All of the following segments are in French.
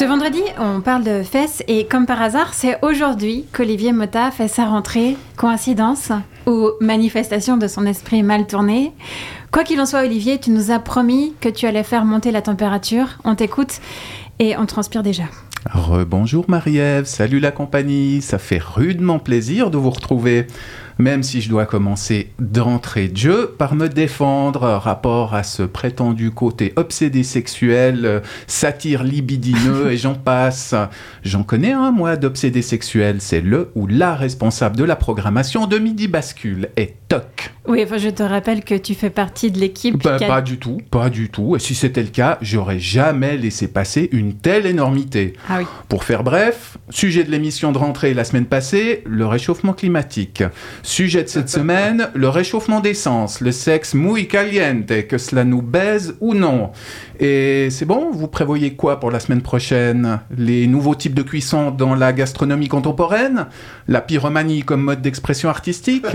Ce vendredi, on parle de fesses et comme par hasard, c'est aujourd'hui qu'Olivier Mota fait sa rentrée. Coïncidence ou manifestation de son esprit mal tourné? Quoi qu'il en soit, Olivier, tu nous as promis que tu allais faire monter la température. On t'écoute et on transpire déjà. Rebonjour Marie-Ève, salut la compagnie, ça fait rudement plaisir de vous retrouver même si je dois commencer d'entrée de jeu par me défendre rapport à ce prétendu côté obsédé sexuel, euh, satire libidineux et j'en passe. J'en connais un, moi, d'obsédé sexuel, c'est le ou la responsable de la programmation de Midi Bascule, et toc. Oui, enfin, je te rappelle que tu fais partie de l'équipe. Bah, Pas du tout, pas du tout. Et si c'était le cas, j'aurais jamais laissé passer une telle énormité. Ah oui. Pour faire bref, sujet de l'émission de rentrée la semaine passée, le réchauffement climatique. Sujet de cette semaine, le réchauffement d'essence, le sexe muy caliente, que cela nous baise ou non. Et c'est bon, vous prévoyez quoi pour la semaine prochaine? Les nouveaux types de cuisson dans la gastronomie contemporaine? La pyromanie comme mode d'expression artistique?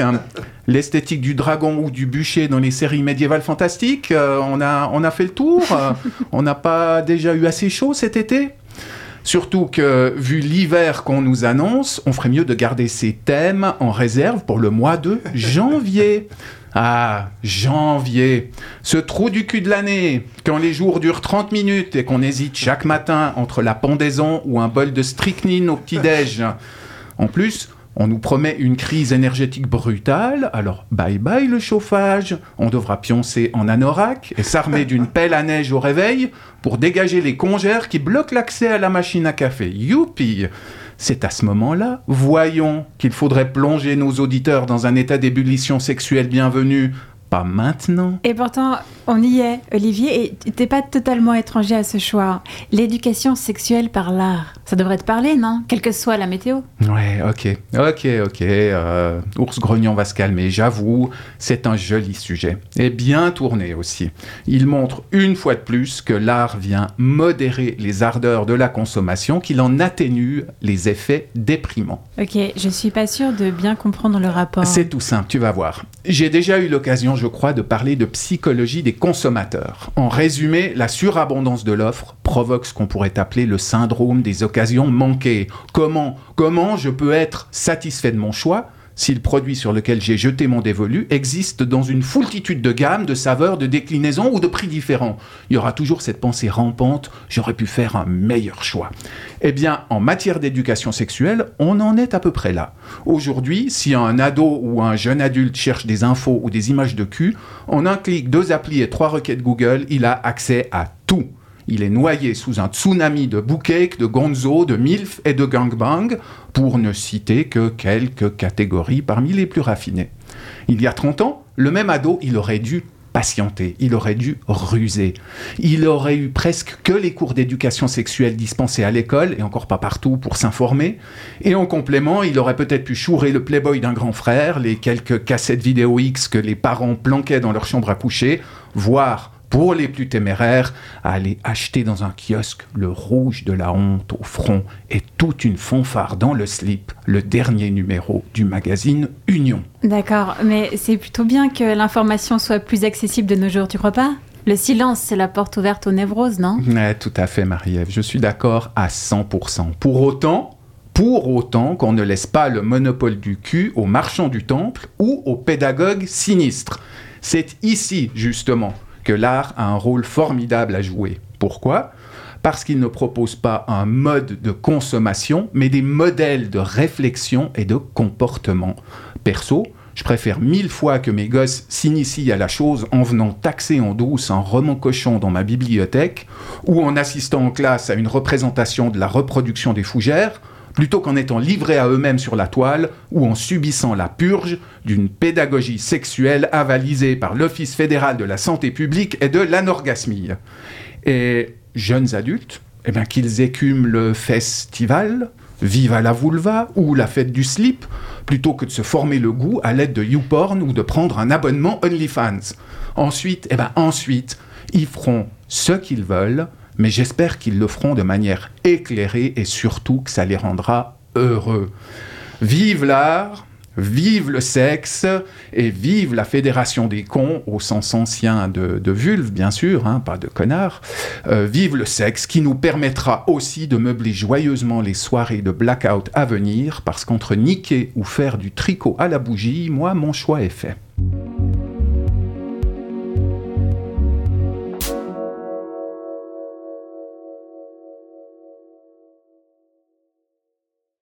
L'esthétique du dragon ou du bûcher dans les séries médiévales fantastiques? Euh, on, a, on a fait le tour? Euh, On n'a pas déjà eu assez chaud cet été? Surtout que, vu l'hiver qu'on nous annonce, on ferait mieux de garder ces thèmes en réserve pour le mois de janvier. Ah, janvier, ce trou du cul de l'année, quand les jours durent 30 minutes et qu'on hésite chaque matin entre la pendaison ou un bol de strychnine au petit-déj. En plus, on nous promet une crise énergétique brutale, alors bye bye le chauffage, on devra pioncer en anorak et s'armer d'une pelle à neige au réveil pour dégager les congères qui bloquent l'accès à la machine à café. Youpi C'est à ce moment-là, voyons, qu'il faudrait plonger nos auditeurs dans un état d'ébullition sexuelle bienvenue. Pas maintenant. Et pourtant, on y est, Olivier, et t'es pas totalement étranger à ce choix. L'éducation sexuelle par l'art, ça devrait te parler, non? Quelle que soit la météo. Ouais, ok, ok, ok. euh, Ours Grognon va se calmer, j'avoue, c'est un joli sujet. Et bien tourné aussi. Il montre une fois de plus que l'art vient modérer les ardeurs de la consommation, qu'il en atténue les effets déprimants. Ok, je suis pas sûre de bien comprendre le rapport. C'est tout simple, tu vas voir. J'ai déjà eu l'occasion, je crois, de parler de psychologie des consommateurs. En résumé, la surabondance de l'offre provoque ce qu'on pourrait appeler le syndrome des occasions manquées. Comment Comment je peux être satisfait de mon choix si le produit sur lequel j'ai jeté mon dévolu existe dans une foultitude de gammes, de saveurs, de déclinaisons ou de prix différents Il y aura toujours cette pensée rampante, j'aurais pu faire un meilleur choix. Eh bien, en matière d'éducation sexuelle, on en est à peu près là. Aujourd'hui, si un ado ou un jeune adulte cherche des infos ou des images de cul, en un clic, deux applis et trois requêtes Google, il a accès à tout. Il est noyé sous un tsunami de boucake, de gonzo, de milf et de gangbang, pour ne citer que quelques catégories parmi les plus raffinées. Il y a 30 ans, le même ado, il aurait dû patienter, il aurait dû ruser. Il aurait eu presque que les cours d'éducation sexuelle dispensés à l'école, et encore pas partout, pour s'informer. Et en complément, il aurait peut-être pu chourer le Playboy d'un grand frère, les quelques cassettes vidéo X que les parents planquaient dans leur chambre à coucher, voire pour les plus téméraires, à aller acheter dans un kiosque le rouge de la honte au front et toute une fanfare dans le slip, le dernier numéro du magazine Union. D'accord, mais c'est plutôt bien que l'information soit plus accessible de nos jours, tu crois pas? Le silence, c'est la porte ouverte aux névroses, non? Ouais, tout à fait, Marie-Ève. Je suis d'accord à 100%. Pour autant, pour autant qu'on ne laisse pas le monopole du cul aux marchands du temple ou aux pédagogues sinistres. C'est ici, justement, que l'art a un rôle formidable à jouer. Pourquoi? Parce qu'il ne propose pas un mode de consommation, mais des modèles de réflexion et de comportement. Perso, je préfère mille fois que mes gosses s'initient à la chose en venant taxer en douce un roman cochon dans ma bibliothèque ou en assistant en classe à une représentation de la reproduction des fougères, plutôt qu'en étant livrés à eux-mêmes sur la toile ou en subissant la purge d'une pédagogie sexuelle avalisée par l'Office fédéral de la santé publique et de l'anorgasmie. Et jeunes adultes, eh bien qu'ils écument le festival, Viva la vulva ou la fête du slip, plutôt que de se former le goût à l'aide de YouPorn ou de prendre un abonnement OnlyFans. Ensuite, eh ben ensuite, ils feront ce qu'ils veulent, mais j'espère qu'ils le feront de manière éclairée et surtout que ça les rendra heureux. Vive l'art, Vive le sexe et vive la fédération des cons, au sens ancien de, vulve, bien sûr, hein, pas de connard. Euh, vive le sexe qui nous permettra aussi de meubler joyeusement les soirées de blackout à venir, parce qu'entre niquer ou faire du tricot à la bougie, moi, mon choix est fait.